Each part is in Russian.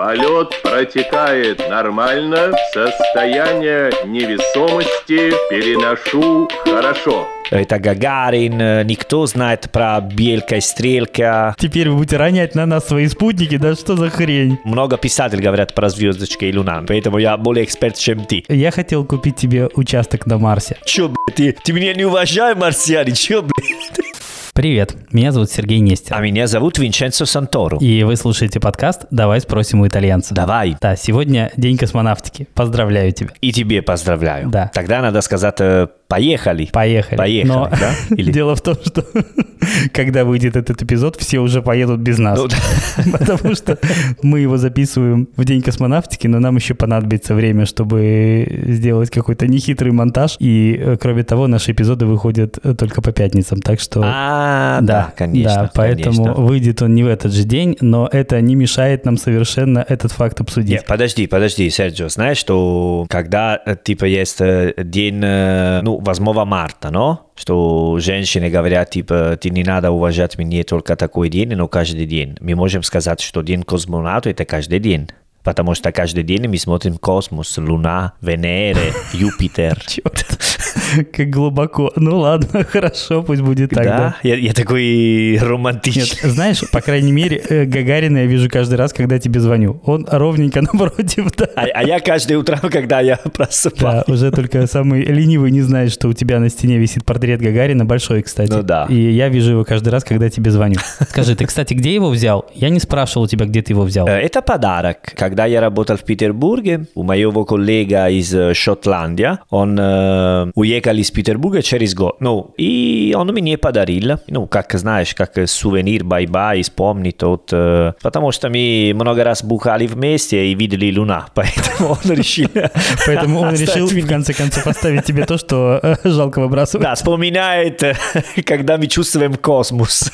Полет протекает нормально, состояние невесомости переношу хорошо. Это Гагарин, э, никто знает про Белька и Стрелка. Теперь вы будете ронять на нас свои спутники, да что за хрень? Много писателей говорят про звездочки и луна, поэтому я более эксперт, чем ты. Я хотел купить тебе участок на Марсе. Чё, блядь, ты, ты меня не уважаешь, марсианин, чё, блядь? Привет, меня зовут Сергей Нестер. А меня зовут Винченцо Санторо. И вы слушаете подкаст «Давай спросим у итальянца». Давай. Да, сегодня день космонавтики. Поздравляю тебя. И тебе поздравляю. Да. Тогда надо сказать э, поехали. Поехали. Поехали, Но да? Или- дело в том, что когда выйдет этот эпизод, все уже поедут без нас. Ну. Потому что мы его записываем в день космонавтики, но нам еще понадобится время, чтобы сделать какой-то нехитрый монтаж. И, э, кроме того, наши эпизоды выходят э, только по пятницам. Так что... А, да, конечно. Да, поэтому выйдет он не в этот же день, но это не мешает нам совершенно этот факт обсудить. Нет, подожди, подожди, Серджио, знаешь, что когда, э, типа, есть день, ну, 8 марта, но? Что женщины говорят, типа, ты не надо уважать меня только такой день, но каждый день. Мы можем сказать, что день космонавта – это каждый день. Потому что каждый день мы смотрим космос, Луна, Венера, Юпитер. Черт, как глубоко. Ну ладно, хорошо, пусть будет так, да. Да, я, я такой Нет, романтичный. знаешь, по крайней мере, э, Гагарина я вижу каждый раз, когда тебе звоню. Он ровненько напротив, да. А, а я каждое утро, когда я Да, просыпаюсь. уже только самый ленивый не знает, что у тебя на стене висит портрет Гагарина, большой, кстати. Ну да. И я вижу его каждый раз, когда тебе звоню. Скажи, ты, кстати, где его взял? Я не спрашивал у тебя, где ты его взял. Э, Это подарок. Когда я работал в Петербурге, у моего коллега из э, Шотландии, он э, уехал из Петербурга через год. Ну, и он мне подарил, ну, как знаешь, как сувенир, bye-bye, вспомнить тот. э, потому что мы много раз бухали вместе и видели луна, поэтому он решил... Поэтому он решил, в конце концов, оставить тебе то, что жалко выбрасывать. Да, вспоминает, когда мы чувствуем космос.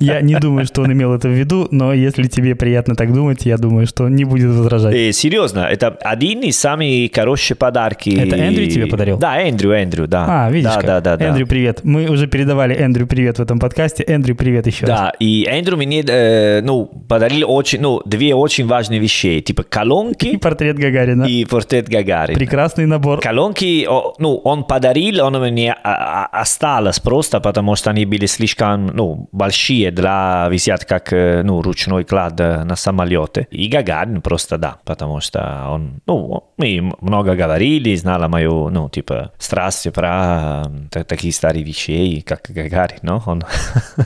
Я не думаю, что он имел это в виду, но если тебе приятно так думать, я думаю, что он не будет возражать. Э, серьезно, это один из самых хороших подарки. Это Эндрю тебе подарил? Да, Эндрю, Эндрю, да. А, видишь да, как. Да, да, да. Эндрю, привет. Мы уже передавали Эндрю привет в этом подкасте. Эндрю, привет еще раз. Да, и Эндрю мне, э, ну, подарил очень, ну, две очень важные вещи, типа И колонки портрет Гагарина. и портрет Гагарина. Прекрасный набор. Колонки, ну, он подарил, он мне а, а, осталось просто, потому что они были слишком, ну, большие для висят как, э, ну, ручной клад э, на самолете. И Гагарин просто, да, потому что он, ну, мы много говорили, знала мою, ну, типа, страсть про э, та- такие старые вещи, как Гагарин, но он...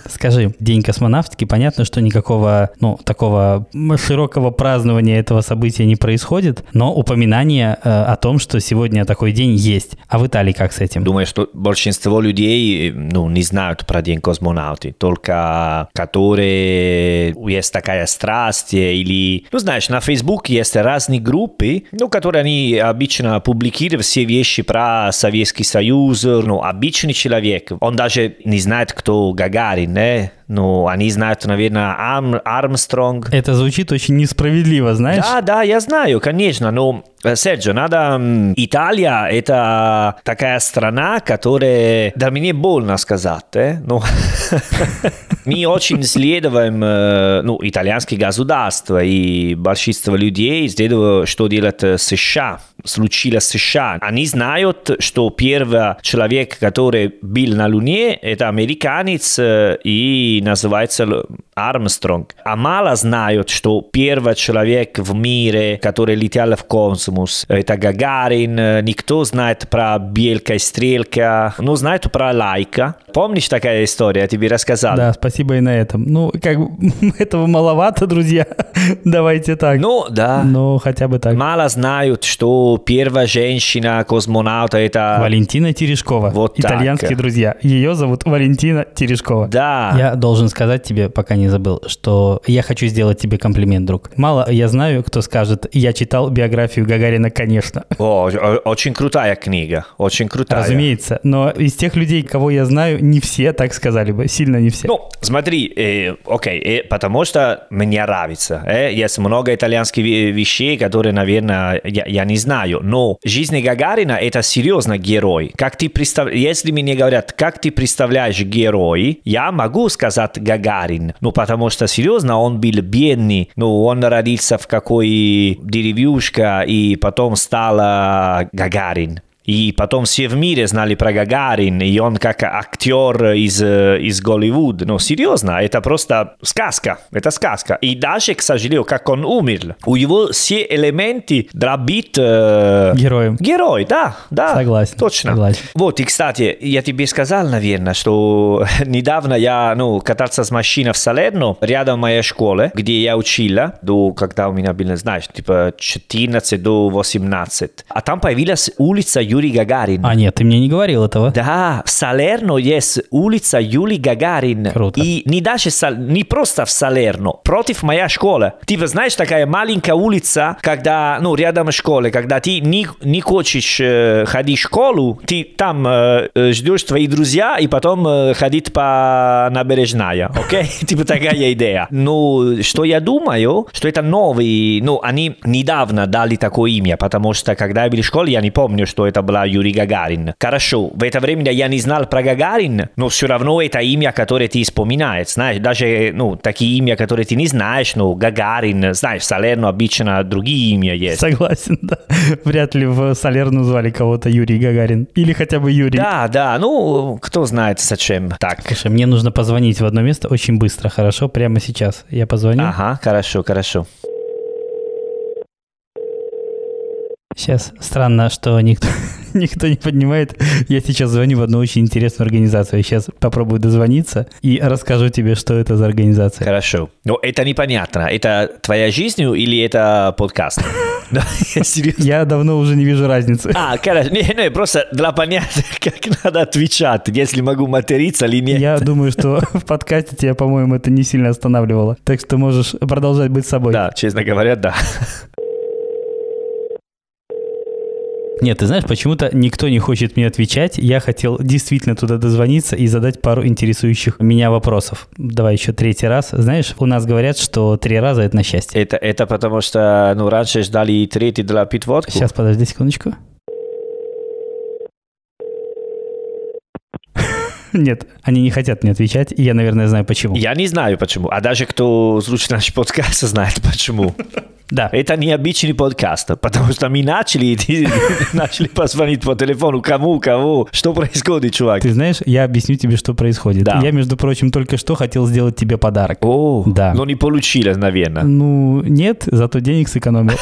Скажи, День космонавтики, понятно, что никакого, ну, такого широкого празднования этого события не происходит, но упоминание э, о том, что сегодня такой день есть. А в Италии как с этим? Думаю, что большинство людей ну, не знают про День космонавты, только которые есть такая страсть или, ну знаешь, на Facebook есть разные группы, ну, которые они обычно публикируют все вещи про Советский Союз, ну, обычный человек, он даже не знает, кто Гагарин, не? Ну, они знают, наверное, Арм, Армстронг, Это звучит очень несправедливо, знаешь? да, да, я знаю, конечно, но, э, Серджио, надо... Италия – это такая страна, которая... Да, мне больно сказать, э, но... Мы очень следуем, э, ну, итальянское государство, и большинство людей следует, что делает э, США, случилось США. Они знают, что первый человек, который был на Луне, это американец, э, и называется Армстронг. А мало знают, что первый человек в мире, который летел в космос, это Гагарин. Никто знает про Белька и Стрелка, но знает про Лайка. Помнишь такая история? Я тебе рассказал. Да, спасибо и на этом. Ну, как этого маловато, друзья. Давайте так. Ну, да. Но хотя бы так. Мало знают, что первая женщина-космонавта это... Валентина Терешкова. Вот так. Итальянские друзья. Ее зовут Валентина Терешкова. Да. Я должен сказать тебе, пока не забыл, что я хочу сделать тебе комплимент, друг. Мало я знаю, кто скажет, я читал биографию Гагарина, конечно. О, о- очень крутая книга. Очень крутая. Разумеется. Но из тех людей, кого я знаю, не все так сказали бы. Сильно не все. Ну, смотри, э, окей, э, потому что мне нравится. Э, есть много итальянских ве- вещей, которые, наверное, я, я не знаю, но жизнь Гагарина это серьезно герой. Как ты представ... Если мне говорят, как ты представляешь герой, я могу сказать Гагарин. Ну, потому что серьезно, он был бедный. Ну, он родился в какой деревушке и потом стал Гагарин. И потом все в мире знали про Гагарин, и он как актер из, из Голливуда. Ну, серьезно, это просто сказка. Это сказка. И даже, к сожалению, как он умер, у него все элементы быть... Э, Героем. Герой, да, да. Согласен. Точно. Согласен. Вот, и, кстати, я тебе сказал, наверное, что недавно я, ну, катался с машиной в Салерно, рядом моей школы, где я учила, до, когда у меня было, знаешь, типа 14 до 18. А там появилась улица Юрий Гагарин. А нет, ты мне не говорил этого. Да, в Салерно есть улица Юрий Гагарин. Круто. И не даже Сал- не просто в Салерно, против моей школы. Типа, знаешь, такая маленькая улица, когда, ну, рядом школы, когда ты не, не хочешь э, ходить в школу, ты там э, э, ждешь твои друзья и потом э, ходить по набережная, окей? Типа такая идея. Ну, что я думаю, что это новый, ну, они недавно дали такое имя, потому что когда я был в школе, я не помню, что это была Юрий Гагарин. Хорошо, в это время я не знал про Гагарин, но все равно это имя, которое ты вспоминаешь. Знаешь, даже ну, такие имя, которые ты не знаешь, ну, Гагарин, знаешь, в Салерно обычно другие имя есть. Согласен, да. Вряд ли в Салерну звали кого-то Юрий Гагарин. Или хотя бы Юрий. Да, да, ну, кто знает зачем. Так. Слушай, мне нужно позвонить в одно место очень быстро, хорошо? Прямо сейчас. Я позвоню. Ага, хорошо, хорошо. Сейчас странно, что никто, никто не поднимает. Я сейчас звоню в одну очень интересную организацию. Сейчас попробую дозвониться и расскажу тебе, что это за организация. Хорошо. Но это непонятно. Это твоя жизнь или это подкаст? Да, я давно уже не вижу разницы. А, хорошо. Не, не, просто для понятия, как надо отвечать, если могу материться или нет. Я думаю, что в подкасте тебя, по-моему, это не сильно останавливало. Так что можешь продолжать быть собой. Да, честно говоря, да. Нет, ты знаешь, почему-то никто не хочет мне отвечать. Я хотел действительно туда дозвониться и задать пару интересующих меня вопросов. Давай еще третий раз. Знаешь, у нас говорят, что три раза это на счастье. Это, это потому что, ну, раньше ждали третий для пить водку. Сейчас, подожди секундочку. Нет, они не хотят мне отвечать, и я, наверное, знаю почему. Я не знаю почему. А даже кто слушает наш подкаст, знает почему. Да. Это необычный подкаст, потому что мы начали, начали позвонить по телефону, кому, кого, что происходит, чувак. Ты знаешь, я объясню тебе, что происходит. Да. Я, между прочим, только что хотел сделать тебе подарок. О, Да. но не получилось, наверное. Ну, нет, зато денег сэкономил.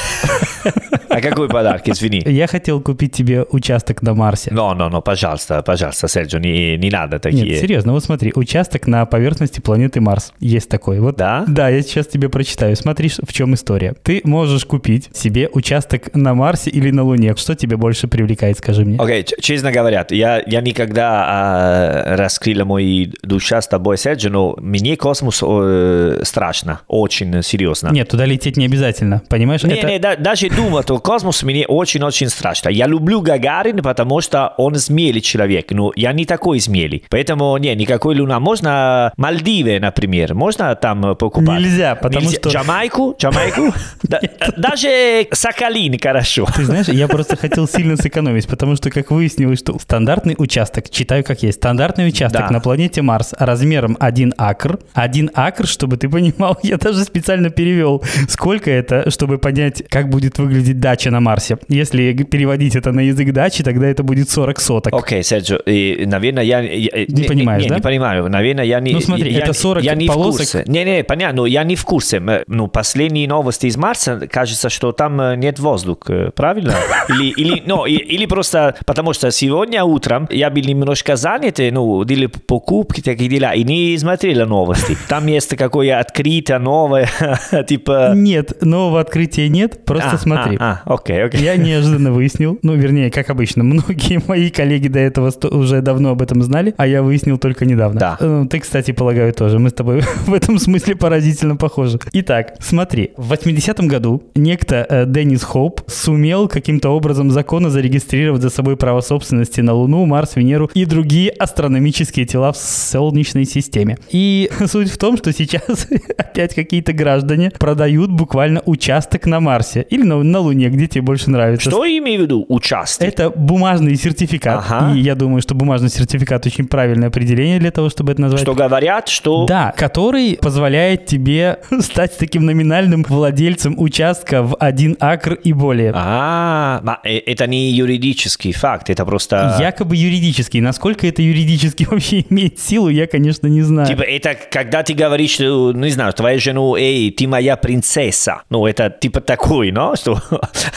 А какой подарок, извини? Я хотел купить тебе участок на Марсе. No, no, no, пожалуйста, пожалуйста, Серджо, не, не надо такие. Нет, серьезно, вот смотри, участок на поверхности планеты Марс. Есть такой. Вот, Да? Да, я сейчас тебе прочитаю. Смотри, в чем история. Ты можешь купить себе участок на Марсе или на Луне. Что тебе больше привлекает, скажи мне? Окей, ч- честно говоря, я, я никогда а, раскрыл мой душа с тобой, Серджо, но мне космос э, страшно, очень серьезно. Нет, туда лететь не обязательно, понимаешь? Не, Это- не, да- даже думать о космосе мне очень-очень страшно. Я люблю Гагарин, потому что он смелый человек, но я не такой смелый. Поэтому, не, никакой Луна. Можно Мальдивы, например, можно там покупать? Нельзя, потому что- Джамайку? Джамайку? Да- Даже Сахалин хорошо. Ты знаешь, я просто хотел сильно сэкономить, потому что, как выяснилось, что стандартный участок, читаю как есть, стандартный участок на планете Марс размером 1 акр. 1 акр, чтобы ты понимал, я даже специально перевел, сколько это, чтобы понять, как будет выглядеть дача на Марсе. Если переводить это на язык дачи, тогда это будет 40 соток. Окей, Серджо, наверное, я... я- Не понимаешь, не, да? Не понимаю. Наверное, я не... Ну, смотри, я, это 40 я не полосок. в курсе. Не, не, понятно, я не в курсе. Ну, последние новости из Марса, кажется, что там э, нет воздуха, правильно? Или, или, ну, или просто потому что сегодня утром я был немножко занят, э, ну, делали покупки, такие дела, и не смотрел новости. Там есть какое открытие новое, типа... Нет, нового открытия нет, просто А, смотри. А, а, окей, окей. Я неожиданно выяснил, ну, вернее, как обычно, многие мои коллеги до этого уже давно об этом знали, а я выяснил только недавно. Да. Э, Ты, кстати, полагаю, тоже. Мы с тобой в этом смысле поразительно похожи. Итак, смотри. В 80-м году некто э, Деннис Хоуп сумел каким-то образом законно зарегистрировать за собой право собственности на Луну, Марс, Венеру и другие астрономические тела в Солнечной системе. И суть в том, что сейчас опять какие-то граждане продают буквально участок на Марсе или на на Луне, где тебе больше нравится? Что имею в виду участие? Это бумажный сертификат. Ага. И я думаю, что бумажный сертификат очень правильное определение для того, чтобы это назвать. Что говорят, что... Да, который позволяет тебе стать таким номинальным владельцем участка в один акр и более. А, ma э- это не юридический факт, это просто... Якобы юридический. Насколько это юридически вообще имеет силу, я, конечно, не знаю. Типа, это когда ты говоришь, что, ну, не знаю, твоя жену, эй, ты моя принцесса. Ну, это типа такой, но, что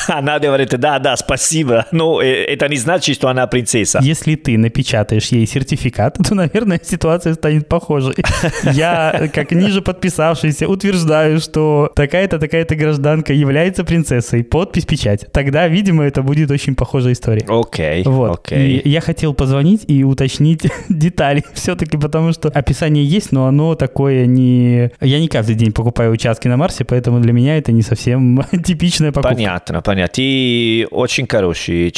она говорит, да, да, спасибо. Но э, это не значит, что она принцесса. Если ты напечатаешь ей сертификат, то, наверное, ситуация станет похожей. Я, как ниже подписавшийся, утверждаю, что такая-то, такая-то гражданка является принцессой. Подпись, печать. Тогда, видимо, это будет очень похожая история. Окей, Вот. окей. И я хотел позвонить и уточнить детали все-таки, потому что описание есть, но оно такое не... Я не каждый день покупаю участки на Марсе, поэтому для меня это не совсем типичная покупка. Понятно, понятно. Ты очень хороший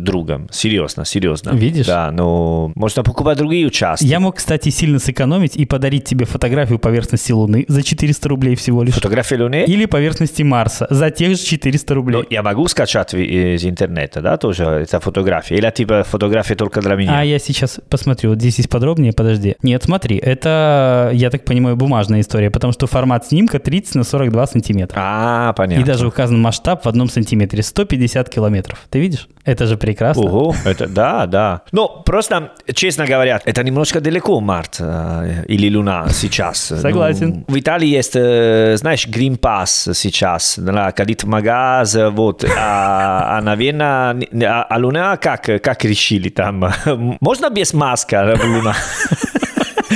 другом. Серьезно, серьезно. Видишь? Да, но можно покупать другие участки. Я мог, кстати, сильно сэкономить и подарить тебе фотографию поверхности Луны за 400 рублей всего лишь. Фотографии Луны? Или поверхности Марса за тех же 400 рублей. Ну, я могу скачать из интернета, да, тоже эта фотография? Или типа фотография только для меня? А я сейчас посмотрю, вот здесь есть подробнее, подожди. Нет, смотри, это, я так понимаю, бумажная история, потому что формат снимка 30 на 42 сантиметра. А, понятно. И даже указан масштаб в одном сантиметре, 150 километров. Ты видишь? Это же прекрасно. Ого, это да, да. Ну, просто, честно говоря, это немножко далеко Март э, или Луна сейчас. Согласен. Ну, в Италии есть, э, знаешь, Green Pass сейчас, да, в магаз, вот, а, а наверное, а, а Луна как, как решили там? Можно без маска Луна?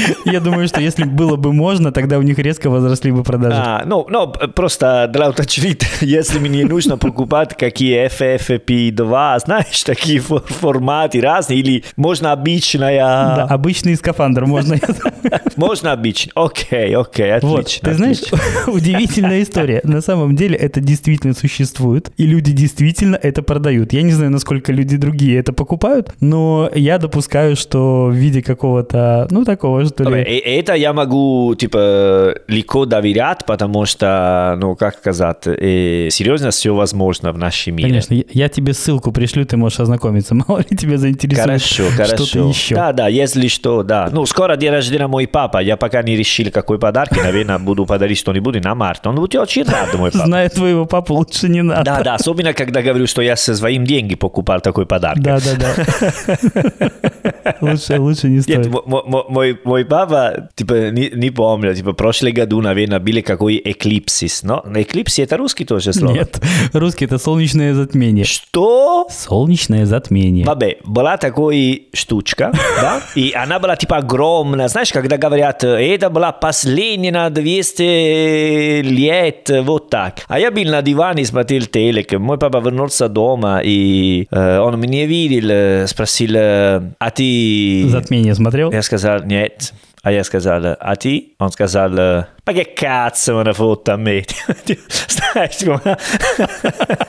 Я думаю, что если было бы можно, тогда у них резко возросли бы продажи. А, ну, ну, просто для уточнить, если мне нужно покупать какие FFP2, знаешь, такие фор- форматы разные, или можно обычная... Да, обычный скафандр можно. Можно обычно. Окей, окей, отлично. Вот, ты знаешь, удивительная история. На самом деле это действительно существует, и люди действительно это продают. Я не знаю, насколько люди другие это покупают, но я допускаю, что в виде какого-то, ну, такого, Добре, ли... это я могу, типа, легко доверять, потому что, ну, как сказать, э, серьезно все возможно в нашем мире. Конечно, я- я тебе ссылку пришлю, ты можешь ознакомиться. Мало ли тебя заинтересует Хорошо, что-то хорошо. еще. Да, да, если что, да. Ну, скоро день рождения мой папа. Я пока не решил, какой подарок. Наверное, буду подарить что-нибудь на март. Он будет очень рад, мой папа. Зная твоего папу, лучше не надо. Да, да, особенно, когда говорю, что я со своим деньги покупал такой подарок. Да, да, да. Лучше, лучше не Нет, стоит. мо- мой, мой папа, типа, не, не помню, типа, прошлый году, наверное, были какой эклипсис, но эклипсис это русский тоже слово? Нет, русский это солнечное затмение. Что? Солнечное затмение. Бабе, была такой штучка, да, и она была типа огромная, знаешь, когда говорят, «Э, это была последняя на 200 лет, вот так. А я был на диване, смотрел телек, мой папа вернулся дома, и э, он меня видел, спросил, а ты... Затмение смотрел? Я сказал, нет. А я сказал, а ты? Он сказал, ma che cazzo me ne fotte a me? Знаешь, типа,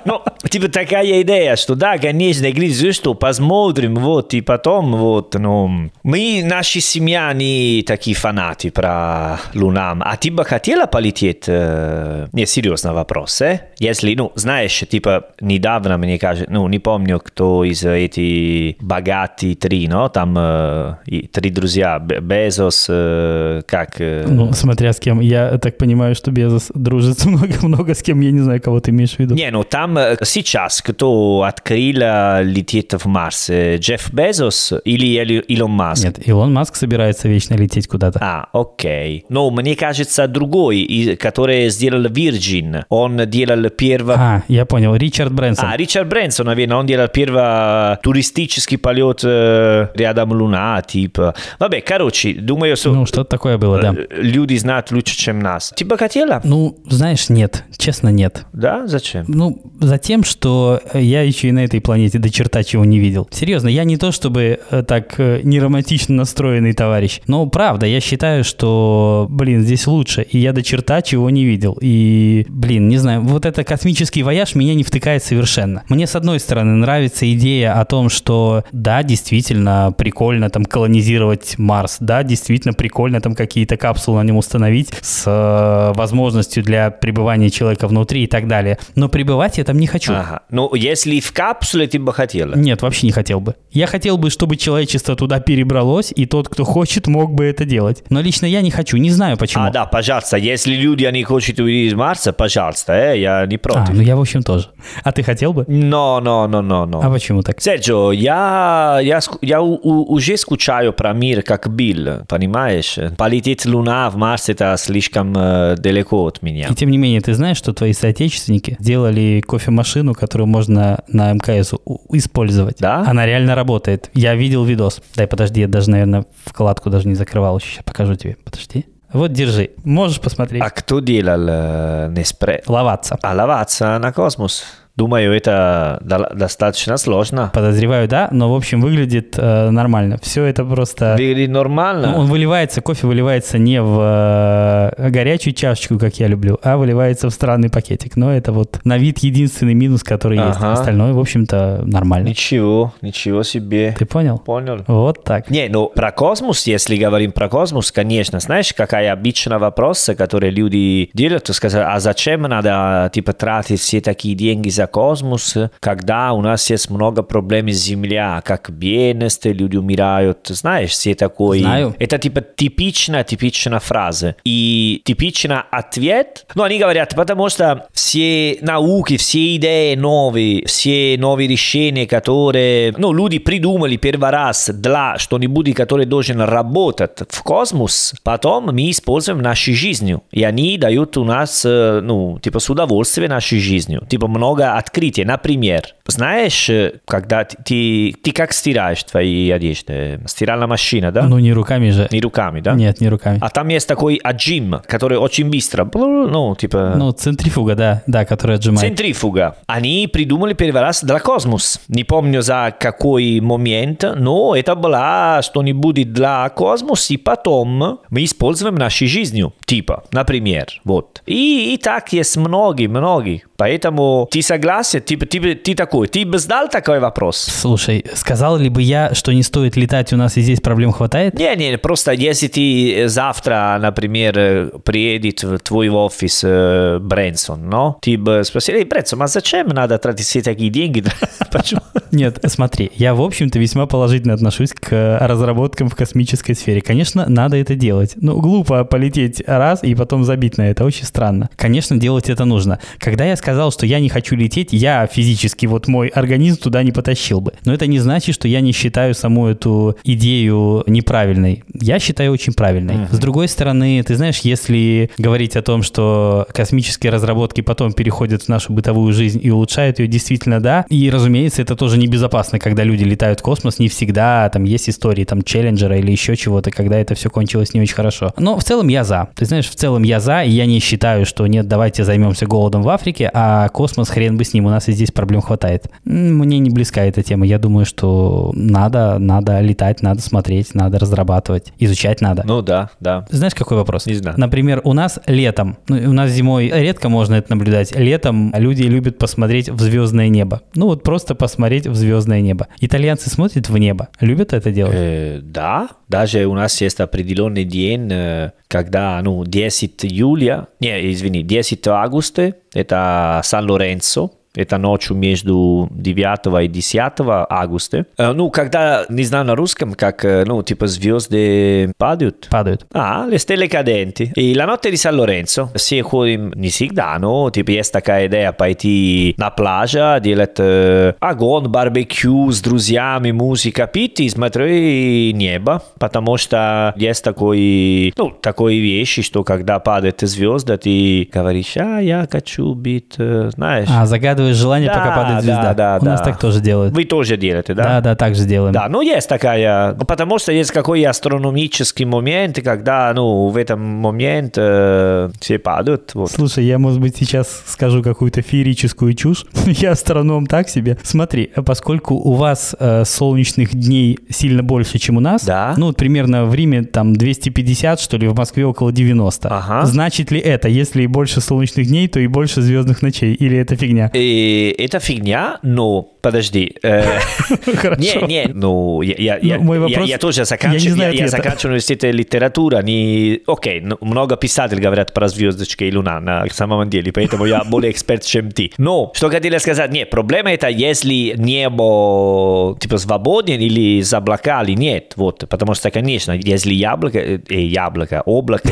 ну, типа такая идея, что да, конечно, говорит, что посмотрим, вот, и потом, вот, ну, мы, наша семья, не такие фанаты про Лунам. А ты бы хотела полететь? Не, серьезный вопрос, э? Если, ну, знаешь, типа, недавно, мне кажется, ну, не помню, кто из этих богатых три, но, там э, три друзья, Безос, э, как... э, Ну, смотря с кем. Я так понимаю, что Безос дружит много-много с кем. Я не знаю, кого ты имеешь в виду. Не, ну там э, сейчас кто открыл э, лететь в Марс? Э, Джефф Безос или Илон Маск? Нет, Илон Маск собирается вечно лететь куда-то. А, окей. Но мне кажется, другой, который сделал Virgin, он делал первый... А, я понял. Ричард Брэнсон. А, Ричард Брэнсон, наверное, он делал первый туристический полет э, рядом Луна, типа. Vabbè, короче, думаю, что Ну, что-то такое было, да. э, люди знают лучше, чем нас. Ты бы хотела? Ну, знаешь, нет. Честно, нет. Да? Зачем? Ну, за тем, что я еще и на этой планете до черта чего не видел. Серьезно, я не то чтобы э, так э, неромантично настроенный товарищ, но правда, я считаю, что, блин, здесь лучше, и я до черта чего не видел. И, блин, не знаю, вот это космический вояж меня не втыкает совершенно. Мне, с одной стороны, нравится идея о том, что, да, действительно прикольно там колонизировать Марс, да, действительно прикольно там какие-то капсулы на нем установить, с э, возможностью для пребывания человека внутри и так далее. Но пребывать я там не хочу. Ага. Ну, если в капсуле ты бы хотела. Нет, вообще не хотел бы. Я хотел бы, чтобы человечество туда перебралось, и тот, кто хочет, мог бы это делать. Но лично я не хочу, не знаю почему. А, да, пожалуйста, если люди, они хотят увидеть из Марса, пожалуйста, э, я не А, против. ну я, в общем, тоже. А ты хотел бы? Но, но, но, но, но. А почему так? Серджио, я, я, я у- у- уже скучаю про мир, как был, понимаешь? Полететь Луна в Марс это слишком э, далеко от меня. И тем не менее, ты знаешь, что твои соотечественники сделали кофемашину, которую можно на МКС использовать. Да? Она реально работает. Я видел видос. Дай, подожди, я даже, наверное, вкладку даже не закрывал. Сейчас покажу тебе. Подожди. Вот, держи. Можешь посмотреть. А кто делал э, Неспре? Ловаться. А ловаться на космос? Думаю, это до- достаточно сложно. Подозреваю, да, но, в общем, выглядит э, нормально. Все это просто... Выглядит нормально. Он выливается, кофе выливается не в э, горячую чашечку, как я люблю, а выливается в странный пакетик. Но это вот на вид единственный минус, который есть. Ага. Остальное, в общем-то, нормально. Ничего, ничего себе. Ты понял? Понял. Вот так. Не, ну про космос, если говорим про космос, конечно, знаешь, какая обычная вопрос, который люди делают, то сказать, а зачем надо типа тратить все такие деньги за космос, когда у нас есть много проблем с Земля, как бедность, люди умирают, знаешь, все такое. Знаю. Это типа типичная, типичная фраза. И типичный ответ, ну, они говорят, потому что все науки, все идеи новые, все новые решения, которые, ну, люди придумали первый раз для что-нибудь, которое должен работать в космос, потом мы используем нашей жизнью. И они дают у нас, э, ну, типа, с удовольствием нашей жизнью. Типа, много открытий. Например, знаешь, э, когда ты, ты, как стираешь твои одежды? Стиральная машина, да? Ну, не руками же. Не руками, да? Нет, не руками. А там есть такой отжим, который очень быстро, ну, типа... Ну, центрифуга, да, да, которая отжимает. Центрифуга. Они придумали первый раз для космос. Не помню за какой момент, но это было что-нибудь для космоса, и потом мы используем нашей жизнью. Типа, например, вот. И, и так есть многие, многие. Поэтому ты согласен? Типа, ты, ты такой, ты бы знал такой вопрос? Слушай, сказал ли бы я, что не стоит летать, у нас и здесь проблем хватает? Не, не, просто если ты завтра, например, э, приедет в твой офис э, Брэнсон, но ты бы спросил, эй, Брэнсон, а зачем надо тратить все такие деньги? Почему? Нет, смотри, я, в общем-то, весьма положительно отношусь к разработкам в космической сфере. Конечно, надо это делать. Ну, глупо полететь раз и потом забить на это. Очень странно. Конечно, делать это нужно. Когда я сказал, что я не хочу лететь, я физически, вот мой организм туда не потащил бы. Но это не значит, что я не считаю саму эту идею неправильной. Я считаю очень правильной. С другой стороны, ты знаешь, если говорить о том, что космические разработки потом переходят в нашу бытовую жизнь и улучшают ее, действительно, да. И, разумеется, это тоже небезопасно, когда люди летают в космос. Не всегда там есть истории там Челленджера или еще чего-то, когда это все кончилось не очень хорошо. Но в целом я за. Ты знаешь, в целом я за, и я не считаю, что нет, давайте займемся голодом в Африке, а космос хрен бы с ним, у нас и здесь проблем хватает. Мне не близка эта тема. Я думаю, что надо, надо летать, надо смотреть, надо разрабатывать, изучать надо. Ну да, да. Знаешь, какой вопрос? Не знаю. Например, у нас летом, ну, у нас зимой редко можно это наблюдать, летом люди любят посмотреть в звездное небо. Ну вот просто посмотреть в звездное небо. Итальянцы смотрят в небо, любят это делать. Э, да, даже у нас есть определенный день, э, когда, ну, 10 июля, не, извини, 10 августа, это Сан-Лоренцо, это ночью между 9 и 10 августа. Э, Ну, когда, не знаю на русском, как, э, ну, типа звезды падают. Падают. А, le stelle cadenti. И la notte di San Lorenzo. Все ходим не всегда, но типа есть такая идея пойти на пляже, делать э, огонь, барбекю с друзьями, музыка, пить и смотреть небо, потому что есть такой, ну, такой вещи, что когда падает звезда, ты говоришь, а, я хочу быть, э, знаешь. А, загадываешь желание, Да, пока падает да, звезда. да, у нас да. так тоже делают. Вы тоже делаете, да? Да, да, так же делаем. Да, ну есть такая, ну, потому что есть какой астрономический момент, когда, ну, в этом момент э, все падают. Вот. Слушай, я, может быть, сейчас скажу какую-то феерическую чушь. я астроном так себе. Смотри, поскольку у вас э, солнечных дней сильно больше, чем у нас, Да. ну, вот примерно в Риме там 250, что ли, в Москве около 90. Ага. Значит ли это, если больше солнечных дней, то и больше звездных ночей? Или это фигня? И это фигня, но подожди. э, Хорошо. Не, не, ну, я, я, Ну, мой вопрос- я тоже я заканчиваю, не знаю я, я ответа. заканчиваю университет литературы, они, окей, ну, много писателей говорят про звездочки и луна на самом деле, поэтому я более эксперт, чем ты. Но, что хотели сказать, нет, проблема это, если небо, типа, свободен или с облака, или нет, вот, потому что, конечно, если яблоко, э, э, яблоко, облако,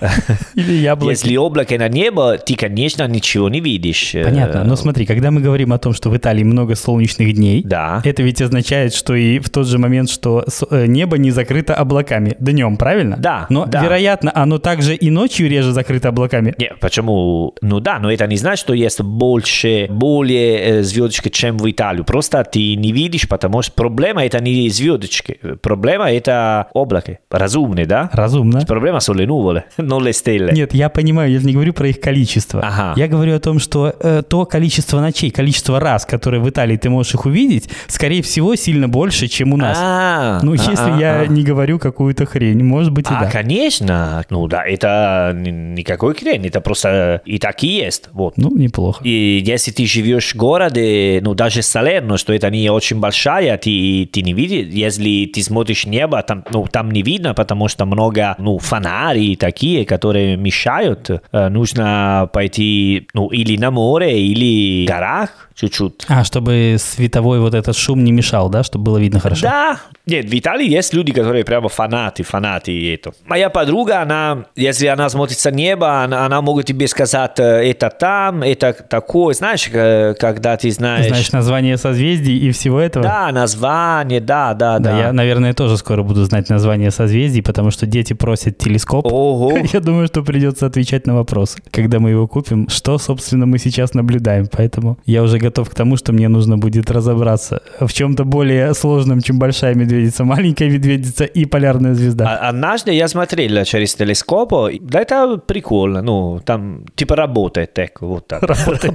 Или яблоки. если облако на небо, ты, конечно, ничего не видишь. Э, Понятно. Но смотри, когда мы говорим о том, что в Италии много солнечных дней, Да. это ведь означает, что и в тот же момент, что э, небо не закрыто облаками днем, правильно? Да, Но, да. вероятно, оно также и ночью реже закрыто облаками. Не, почему? Ну да, но это не значит, что есть больше, более э, звездочки, чем в Италии. Просто ты не видишь, потому что проблема это не звездочки. Проблема это облако. Разумные, да? Разумно. Проблема le nuvole, non le stelle. Нет, я понимаю, я не говорю про их количество. Ага. Я говорю о том, что э, то количество ночей, количество раз, которые в Италии ты можешь их увидеть, скорее всего, сильно больше, чем у нас. А, ну, а, если а, я а. не говорю какую-то хрень, может быть и А, да. конечно. Ну да, это никакой хрень, это просто и так и есть. Вот. Ну, неплохо. И если ты живешь в городе, ну даже Салерно, что это не очень большая, ты, ты не видишь, если ты смотришь небо, там, ну, там не видно, потому что много ну, фонарей такие, которые мешают. Э, Нужно пойти ну, или на море, или в горах чуть-чуть. А, чтобы световой вот этот шум не мешал, да, чтобы было видно хорошо? Да, нет, в Италии есть люди, которые прямо фанаты, фанаты это. Моя подруга, она, если она смотрит с неба, она, она может тебе сказать, э, это там, это такое, знаешь, э, когда ты знаешь... Знаешь название созвездий и всего этого? Да, название, да, да, Да, да. я, наверное, тоже скоро буду знать название созвездий, потому что дети просят телескоп. Ого. Я думаю, что придется отвечать на вопросы, когда мы его купим, что, собственно, мы сейчас наблюдаем. Поэтому я уже готов к тому, что мне нужно будет разобраться в чем-то более сложном, чем большая медведица, маленькая медведица и полярная звезда. А- Однажды я смотрел через телескоп, да это прикольно, ну, там типа работает, так, вот так. Работает.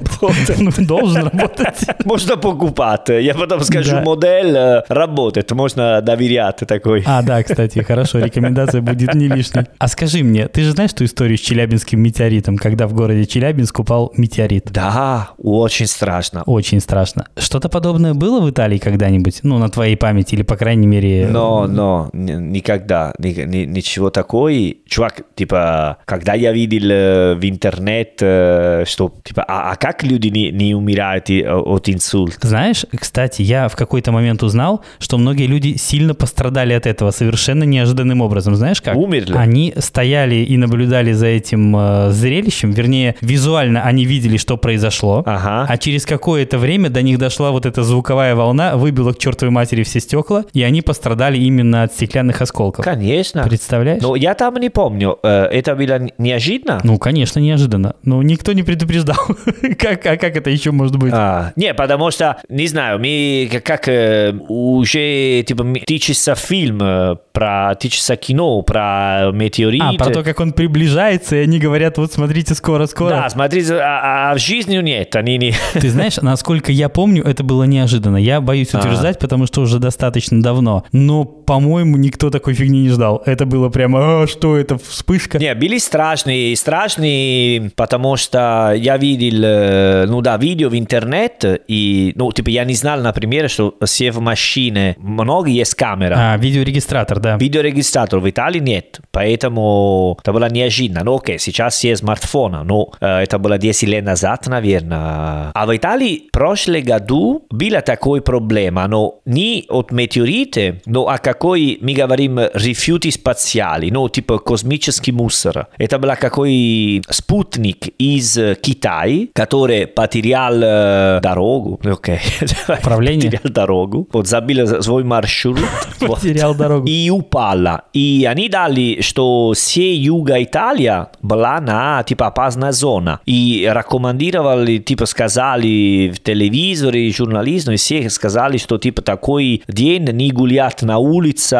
Ну, должен работать. Можно покупать, я потом скажу, Да. модель э, работает, можно доверять такой. А, да, кстати, хорошо, рекомендация будет не лишней. А скажи мне, ты же знаешь ту историю с челябинским метеоритом, когда в городе Челябинск упал метеорит? Да, очень страшно. Очень страшно. Что-то подобное было в Италии когда-нибудь? Ну, на твоей памяти, или, по крайней мере... Но, но, никогда, ни- ни- ничего такой. Чувак, типа, когда я видел э, в интернет, э, что, типа, а, а как люди не, не умирают от инсульта? Знаешь, кстати, я в какой-то момент узнал, что многие люди сильно пострадали от этого совершенно неожиданным образом. Знаешь как? Умерли? Они стояли и наблюдали за этим э, зрелищем, вернее, визуально они видели, что произошло, Ага. а через какое-то время до них дошла вот эта звуковая волна, выбила к чертовой матери все стекла, и они пострадали именно от стеклянных осколков. Конечно. Представляешь? Но я там не помню. Э, Это было неожиданно? Ну, конечно, неожиданно. Но никто не предупреждал. как, а как это еще может быть? А, не, потому что, не знаю, мы как, э, уже типа тысяча фильм э, про тысяча кино про метеориты. А, про то, как он приближается, и они говорят, вот смотрите, скоро-скоро. Да, смотрите, а, а в жизни нет, они не... Ты знаешь, насколько я помню, это было неожиданно. Я боюсь А. утверждать, потому что уже достаточно давно. Но, по-моему, никто такой фигни не ждал. Это было прямо, а, что это, вспышка? Не, были страшные, страшные, потому что я видел, э, ну да, видео в интернет, и, ну, типа, я не знал, например, что все в машине, много есть камера. А, видеорегистратор, да. Видеорегистратор в Италии нет, поэтому это было неожиданно. Ну окей, сейчас есть смартфон, но э, это было 10 лет назад, наверное. А в Италии в прошлом году была такой проблема, но не от метеорита, но о какой мы говорим рефюти спациали, ну типа космический мусор. Это был какой спутник из Китая, который потерял э, дорогу, окей, Управление? потерял дорогу, вот забил свой маршрут. Потерял дорогу. И упала. И они дали, что все юга Италия была на, типа, опасная зона. И рекомендовали, типа, сказали в телевизоре, журналистам, все сказали, что, типа, такой день не гулять на улице,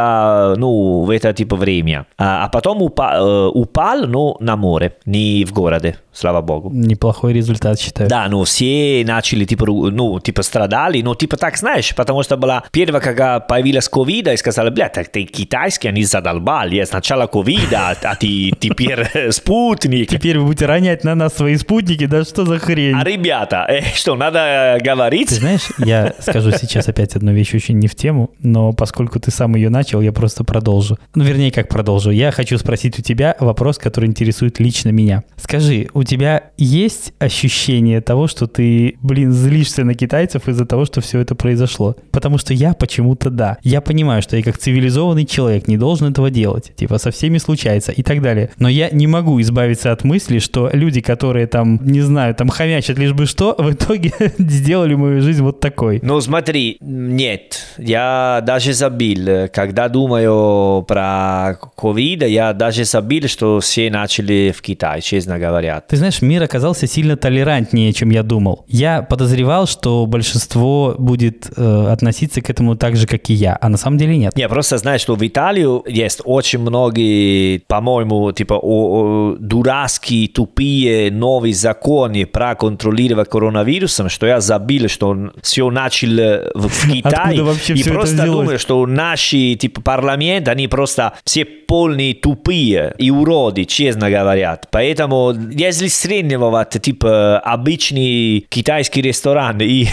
ну, в это типа время. А, а потом упа, э, упал, ну, на море, не в городе, слава богу. Неплохой результат, считаю. Да, ну, все начали, типа, ну, типа, страдали, ну, типа, так, знаешь, потому что была первая, когда появилась ковида, и сказали, бля, так ты китайский, они задолбали, сначала ковида, а ты теперь спутник. Теперь вы будете ронять на нас свои спутники, да что за хрень? А ребята, э, что, надо Ты знаешь, я скажу сейчас опять одну вещь очень не в тему, но поскольку ты сам ее начал, я просто продолжу. Ну, вернее, как продолжу. Я хочу спросить у тебя вопрос, который интересует лично меня. Скажи, у тебя есть ощущение того, что ты, блин, злишься на китайцев из-за того, что все это произошло? Потому что я почему-то да. Я понимаю, что я как цивилизованный человек не должен этого делать. Типа со всеми случается и так далее. Но я не могу избавиться от мысли, что люди, которые там, не знаю, там хомячат лишь бы что, в итоге сделали мою жизнь вот такой. Ну, смотри, нет, я даже забил, когда думаю про ковид, я даже забил, что все начали в Китае, честно говоря. Ты знаешь, мир оказался сильно толерантнее, чем я думал. Я подозревал, что большинство будет э, относиться к этому так же, как и я, а на самом деле нет. Не, просто знаю, что в Италию есть очень многие, по-моему, типа о- о- дурацкие, тупые новые законы про контролировать коронавирусом, что я забил, что все начал в, в Китае. И просто думаю, что наши типа парламент, они просто все полные тупые и уроды, честно говорят. Поэтому, если сравнивать, типа, обычный китайский ресторан и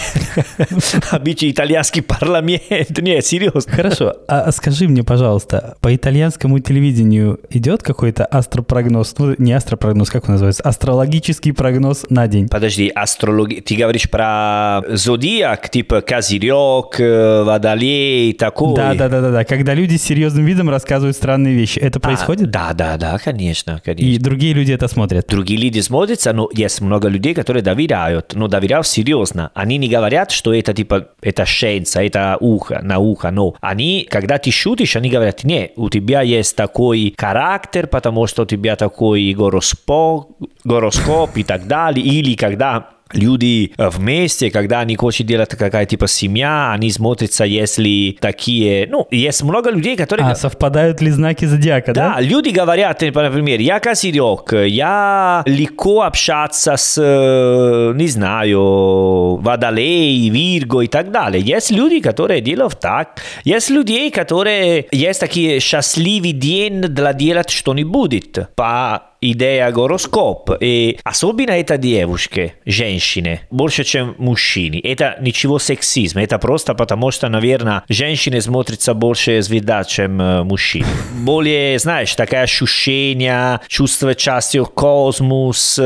обычный итальянский парламент, не, серьезно. Хорошо, а а скажи мне, пожалуйста, по итальянскому телевидению идет какой-то астропрогноз, ну не астропрогноз, как он называется, астрологический прогноз на день? Подожди, астрология, ты говоришь про зодиак, типа Козерог, э, Водолей, такой? Да, да, да, да, да. Когда люди с серьезным видом рассказывают странные вещи, это А, происходит? да, да, да, конечно, конечно. И другие люди это смотрят. Другие люди смотрятся, но есть много людей, которые доверяют, но доверяют серьезно. Они не говорят, что это типа, это шенца, это ухо, наука, но они, когда ты шутишь, они говорят, не, у тебя есть такой характер, потому что у тебя такой гороскоп, гороскоп и так далее, или когда люди э, вместе, когда они хотят делать какая типа семья, они смотрятся, если такие, ну, есть много людей, которые... А совпадают ли знаки зодиака, да? Да, люди говорят, типа, например, я козерог, я легко общаться с, э, не знаю, водолей, вирго и так далее. Есть люди, которые делают так. Есть людей, которые есть такие счастливый день для делать что-нибудь по ideja goroskop i a sobina eta djevuške, ženšine, bolše čem mušini. Eta ničivo seksizma, eta prosta pa tamo šta navjerna ženšine zmotrica bolše zvidačem uh, e, mušini. Bolje, znaš, takaja šušenja, čustve časti o kozmus, uh,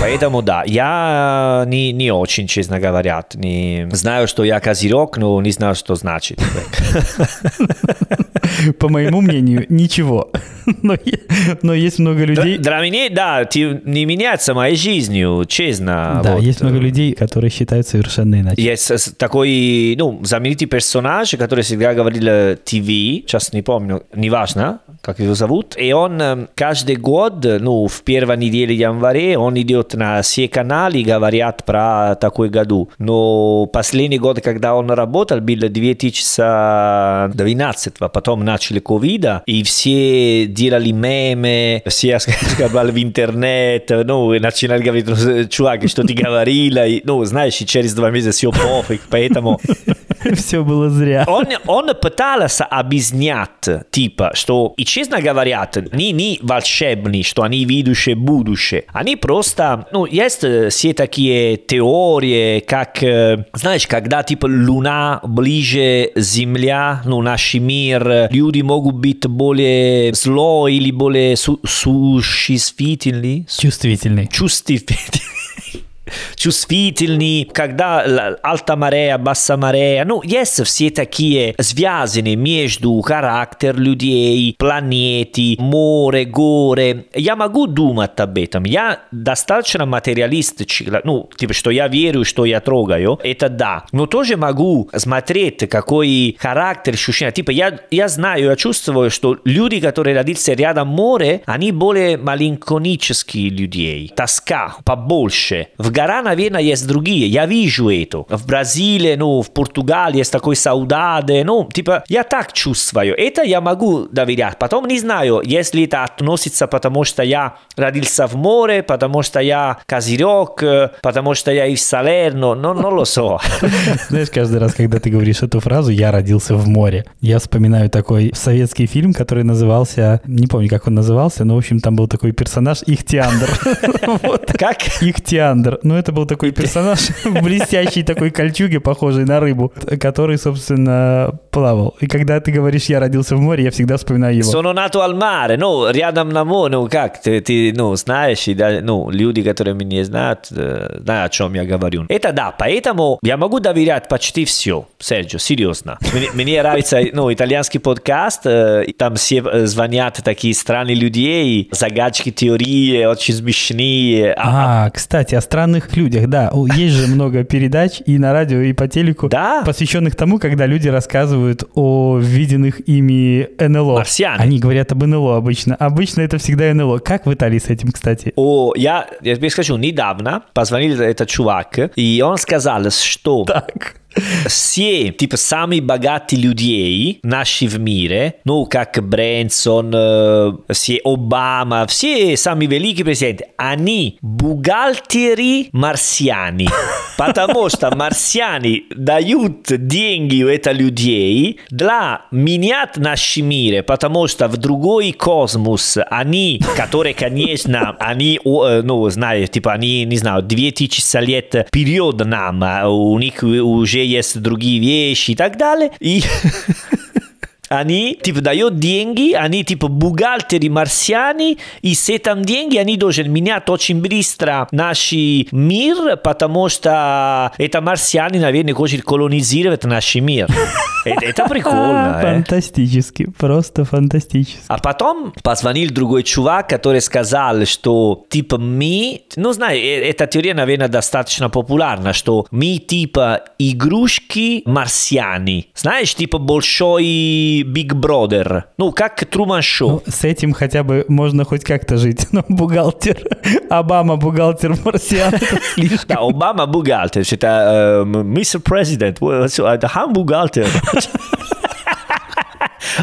pa edamo da. Ja ni, ni očin čez nagovarjat, ni znaju što ja kaziroknu, ni znaju što znači. По моему мнению, ничего. Но, но есть много людей... Для меня, да, ты не меняется моей жизнью, честно. Да, вот. есть много людей, которые считают совершенно иначе. Есть такой, ну, знаменитый персонаж, который всегда говорил э, ТВ, сейчас не помню, неважно, как его зовут. И он э, каждый год, э, ну, в первой неделе января, он идет на все каналы и говорят про такой году. Но последний год, когда он работал, был 2012, потом начали ковида, и все делали мемы, все сказали в интернет, ну, и начинали говорить, «Ну, чувак, что ты говорила, и, ну, знаешь, и через два месяца все пофиг, поэтому Все было зря. он, он пытался объяснять, типа, что, и честно говоря, не, не волшебные, что они видящие будущее. Они просто, ну, есть э, все такие теории, как, э, знаешь, когда, типа, Луна ближе Земля, ну, наш мир, э, люди могут быть более зло или более су- существительны, Чувствительный. чувствительны. чувствительны, когда alta marea, bassa marea. Ну, есть все такие связаны между характер людей, планеты, море, горы. Я могу думать об этом. Я достаточно материалист, ну, типа, что я верю, что я трогаю, это да. Но тоже могу смотреть, какой характер, ощущение. Типа, я, я знаю, я чувствую, что люди, которые родились рядом море, они более маленьконические людей. Тоска побольше. В гора, наверное, есть другие. Я вижу это. В Бразилии, ну, в Португалии есть такой саудаде. Ну, типа, я так чувствую. Это я могу доверять. Потом не знаю, если это относится, потому что я родился в море, потому что я козерек, э, потому что я из Салерно. Ну, lo so. Знаешь, каждый раз, когда ты говоришь эту фразу «я родился в море», я вспоминаю такой советский фильм, который назывался, не помню, как он назывался, но, в общем, там был такой персонаж Ихтиандр. Как? Ихтиандр. Ну, это был такой персонаж в блестящей такой кольчуге, похожей на рыбу, который, собственно, плавал. И когда ты говоришь «я родился в море», я всегда вспоминаю его. Sono nato al mare, ну, рядом на море, ну, как, ты, ты ну, знаешь, и, да, ну, люди, которые меня знают, э, знают, о чем я говорю. Это да, поэтому я могу доверять почти все, Серджио, серьезно. Мне, мне нравится, ну, итальянский подкаст, э, там все э, звонят такие странные людей, загадки, теории, очень смешные. А, кстати, о странных людях, да. Есть же много передач и на радио, и по телеку, Да. посвященных тому, когда люди рассказывают о виденных ими НЛО. Марсиане. Они говорят об НЛО обычно. Обычно это всегда НЛО. Как в Италии с этим, кстати? О, я, я тебе скажу, недавно позвонил этот чувак, и он сказал, что Так. Все, типа, самые богатые людей наши в мире, ну, как Брэнсон, э, все Обама, все самые великие президенты, они бухгалтеры марсиане. Потому что марсиане дают деньги у этих людей для менять наш мир, потому что в другой космос они, которые, конечно, они, о, э, ну, знаешь, типа, они, не знаю, 2000 лет вперед нам, а у них уже есть другие вещи и так далее. И они типа дают деньги, они типа бухгалтеры марсиане, и с этим деньги они должны менять очень быстро наш мир, потому что это марсиане, наверное, хотят колонизировать наш мир. Это, прикольно. Фантастически, просто фантастически. А потом позвонил другой чувак, который сказал, что типа мы, ну знаю, эта теория, наверное, достаточно популярна, что мы типа игрушки марсиане. Знаешь, типа большой Big Brother. Ну, как Труман Шоу. Ну, с этим хотя бы можно хоть как-то жить. Но бухгалтер, Обама бухгалтер марсиан, это слишком. Да, Обама бухгалтер, это мистер президент, хам бухгалтер.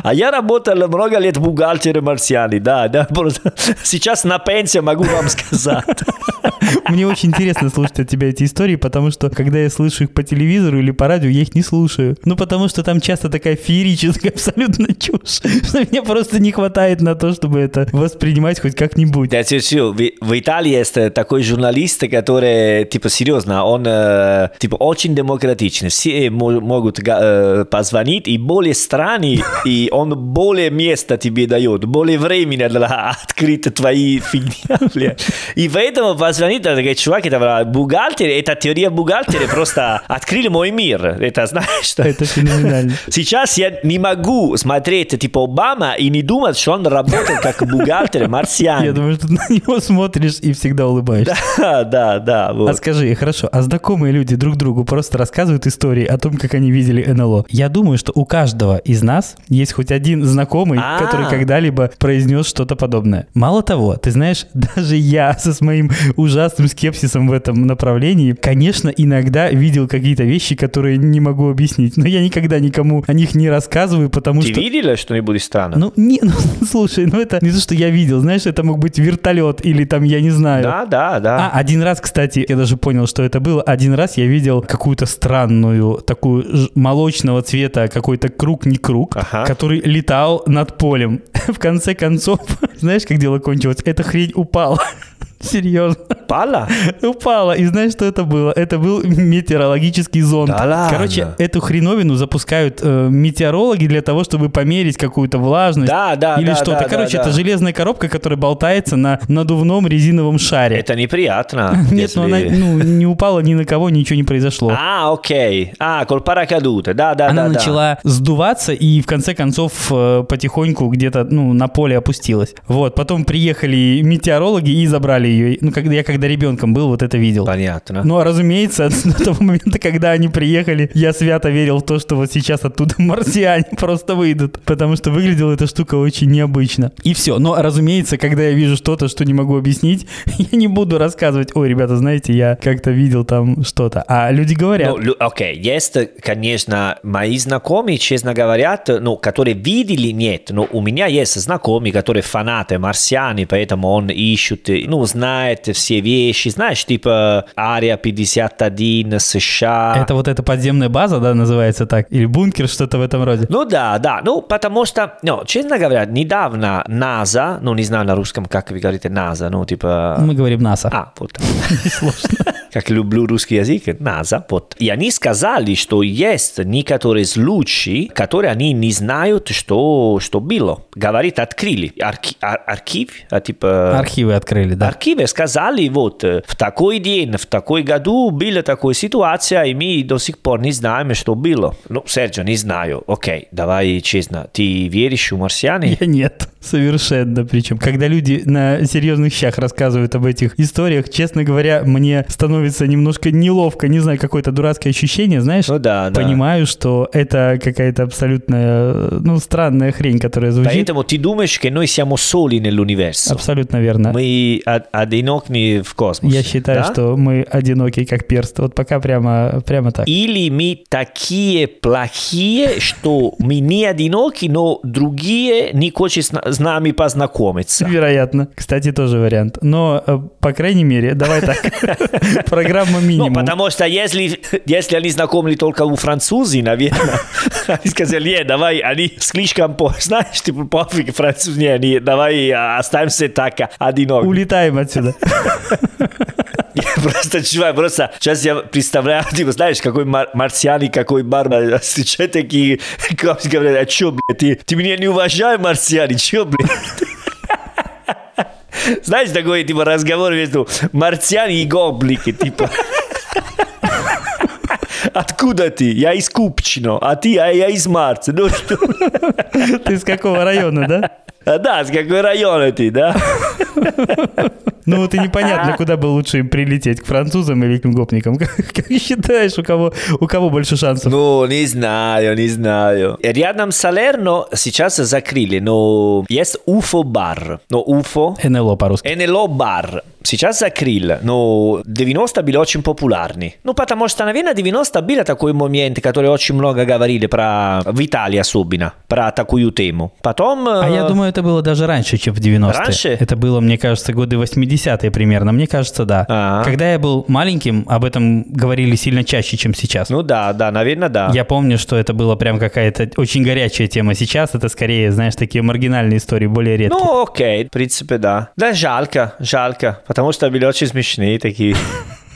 А я работал много лет бухгалтером марсиане, да, да, просто сейчас на пенсию могу вам сказать. Мне очень интересно слушать от тебя эти истории, потому что, когда я слышу их по телевизору или по радио, я их не слушаю. Ну, потому что там часто такая феерическая абсолютно чушь, что мне просто не хватает на то, чтобы это воспринимать хоть как-нибудь. Да, все, все. В, Италии есть э, такой журналист, который, типа, серьезно, он, э, типа, очень демократичный. Все мо- могут э, позвонить, и более страны, и он более места тебе дает, более времени для открыть твои фигни. И поэтому позвонит такой чувак, это говорит, бухгалтер, это теория бухгалтера, просто открыли мой мир. Это знаешь, что Это феноменально. Сейчас я не могу смотреть типа Обама и не думать, что он работает как бухгалтер марсиан. Я думаю, что ты на него смотришь и всегда улыбаешься. Да, да, да. вот. А скажи, хорошо, а знакомые люди друг другу просто рассказывают истории о том, как они видели НЛО? Я думаю, что у каждого из нас есть хоть один знакомый, А. который когда-либо произнес что-то подобное. Мало того, ты знаешь, даже я со с моим ужасным скепсисом в этом направлении, конечно, иногда видел какие-то вещи, которые не могу объяснить, но я никогда никому о них не рассказываю, потому Ты что... видела что-нибудь странное? Ну, не, ну, слушай, ну это не то, что я видел, знаешь, это мог быть вертолет или там, я не знаю. да, да, да. А, один раз, кстати, я даже понял, что это было. Один раз я видел какую-то странную, такую молочного цвета, какой-то круг, не круг, Ага. который летал над полем. В конце концов, знаешь, как дело кончилось? Эта хрень упала. Серьезно. Пала? Упала. И знаешь, что это было? Это был метеорологический зонд. Да ладно? Короче, эту хреновину запускают э, метеорологи для того, чтобы померить какую-то влажность. Да, да, Или да, что-то. да, Короче, да, это да. железная коробка, которая болтается на надувном резиновом шаре. Это неприятно. Нет, ну она если- ну, не упала ни на кого, ничего не произошло. А, окей. А, кол паракадута. Да, да, Она да, да. начала сдуваться и в конце концов э, потихоньку где-то ну, на поле опустилась. Вот, потом приехали метеорологи и забрали ее. Ну, когда я когда ребенком был, вот это видел. Понятно. Ну, а разумеется, до того момента, когда они приехали, я свято верил в то, что вот сейчас оттуда марсиане просто выйдут, потому что выглядела эта штука очень необычно. И все. Но, разумеется, когда я вижу что-то, что не могу объяснить, я не буду рассказывать, ой, ребята, знаете, я как-то видел там что-то. А люди говорят. Ну, окей, есть, конечно, мои знакомые, честно говорят, ну, которые видели, нет, но у меня есть знакомые, которые фанаты марсиане, поэтому он ищет, ну, знает все вещи, знаешь, типа Ария 51, США. Это вот эта подземная база, да, называется так? Или бункер, что-то в этом роде? Ну да, да, ну потому что, ну, честно говоря, недавно НАСА, ну не знаю на русском, как вы говорите НАСА, ну типа... Мы говорим НАСА. А, вот. Как люблю русский язык, НАСА, вот. И они сказали, что есть некоторые случаи, которые они не знают, что, что было. Говорит, открыли. Арки- ар- архив, а, типа... Архивы открыли, да. Архивы сказали, вот, э, в такой день, в такой году была такая ситуация, и мы до сих пор не знаем, что было. Ну, Серджо, не знаю. Окей, давай честно, ты веришь в марсиане? Я нет, совершенно. Причем, когда люди на серьезных щах рассказывают об этих историях, честно говоря, мне становится немножко неловко, не знаю, какое-то дурацкое ощущение, знаешь? Ну да, да. Понимаю, что это какая-то абсолютно, ну, странная хрень, которая звучит. Поэтому ты думаешь, что мы siamo soli nell'universo? Абсолютно верно. Мы од- одиноки в космосе. Я считаю, да? что мы одиноки, как перст. Вот пока прямо, прямо так. Или мы такие плохие, что мы не одиноки, но другие не хотят с на- с нами познакомиться. Вероятно. Кстати, тоже вариант. Но, э, по крайней мере, давай так. Программа Ну, минимум. потому что если, если они знакомы только у французы, наверное, они сказали, не, давай, они слишком, по, знаешь, типа, пофиг, французы, не, не, давай а, оставимся так, одиноки. Улетаем отсюда. Просто, чувак, просто сейчас я представляю, типа, знаешь, какой мар- марсиане, какой бар, встречают такие, как говорят, а чё, блядь, ты, ты меня не уважаешь, марсиане, чё, блядь? Знаешь, такой, типа, разговор между марсиане и гоблики, типа. Откуда ты? Я из Купчино, а ты, а я из Марса. Ну что? Ты с какого района, да? А, Да, с какой района ты, да? Ну вот и непонятно, куда бы лучше им прилететь, к французам или к гопникам. Как, как считаешь, у кого, у кого больше шансов? Ну, не знаю, не знаю. Рядом с Салерно сейчас закрыли, но есть Уфо-бар. Но Уфо... НЛО по-русски. НЛО бар. Сейчас закрыли, но 90 были очень популярны. Ну, потому что, наверное, 90 был такой момент, который очень много говорили про... В Италии особенно, про такую тему. Потом... А я думаю, это было даже раньше, чем в 90-е. Раньше? Это было, мне кажется, годы 80-е примерно. Мне кажется, да. А. Когда я был маленьким, об этом говорили сильно чаще, чем сейчас. Ну да, да, наверное, да. Я помню, что это было прям какая-то очень горячая тема. Сейчас это скорее, знаешь, такие маргинальные истории, более редкие. Ну, окей, в принципе, да. Да, жалко, жалко, потому что были очень смешные такие.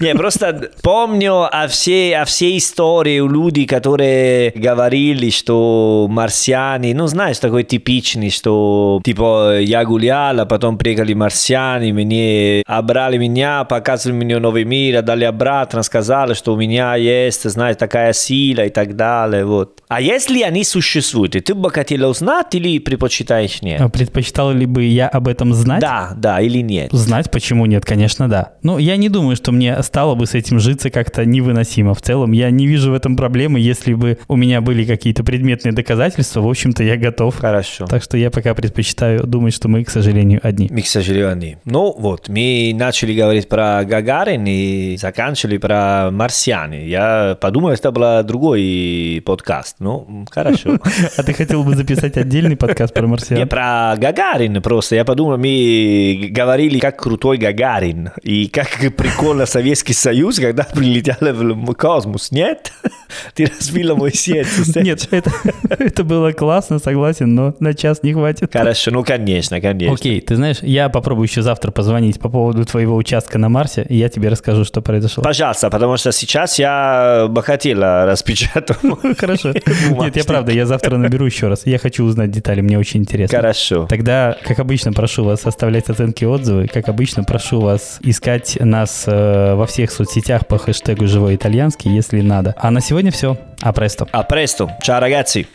Не, просто помню о всей, о всей истории у людей, которые говорили, что марсиане, ну, знаешь, такой типичный, что, типа, я гулял, а потом приехали марсиане, мне обрали меня, показывали мне новый мир, отдали обратно, сказали, что у меня есть, знаешь, такая сила и так далее, вот. А если они существуют, ты бы хотела узнать или предпочитаешь нет? А Предпочитал ли бы я об этом знать? Да, да или нет? Знать, почему нет, конечно, да. Ну, я не думаю, что мне стало бы с этим житься как-то невыносимо. В целом, я не вижу в этом проблемы. Если бы у меня были какие-то предметные доказательства, в общем-то, я готов. Хорошо. Так что я пока предпочитаю думать, что мы, к сожалению, одни. Мы, к сожалению, не. Ну вот, мы начали говорить про Гагарин и заканчивали про марсиане. Я подумал, это был другой подкаст. Ну, хорошо. А ты хотел бы записать отдельный подкаст про Не марсиан? про Гагарин просто. Я подумал, мы говорили, как крутой Гагарин. И как прикольно Советский Союз, когда прилетели в космос. Нет? Ты разбила мой сердце. Нет, это, это было классно, согласен, но на час не хватит. Хорошо, ну конечно, конечно. Окей, ты знаешь, я попробую еще завтра позвонить по поводу твоего участка на Марсе, и я тебе расскажу, что произошло. Пожалуйста, потому что сейчас я бы хотела распечатать. Хорошо. Нет, я правда, я завтра наберу еще раз. Я хочу узнать детали, мне очень интересно. Хорошо. Тогда, как обычно, прошу вас оставлять оценки и отзывы. Как обычно, прошу вас искать нас э, во всех соцсетях по хэштегу «Живой итальянский», если надо. А на сегодня все. А престо. Presto. Ciao ragazzi.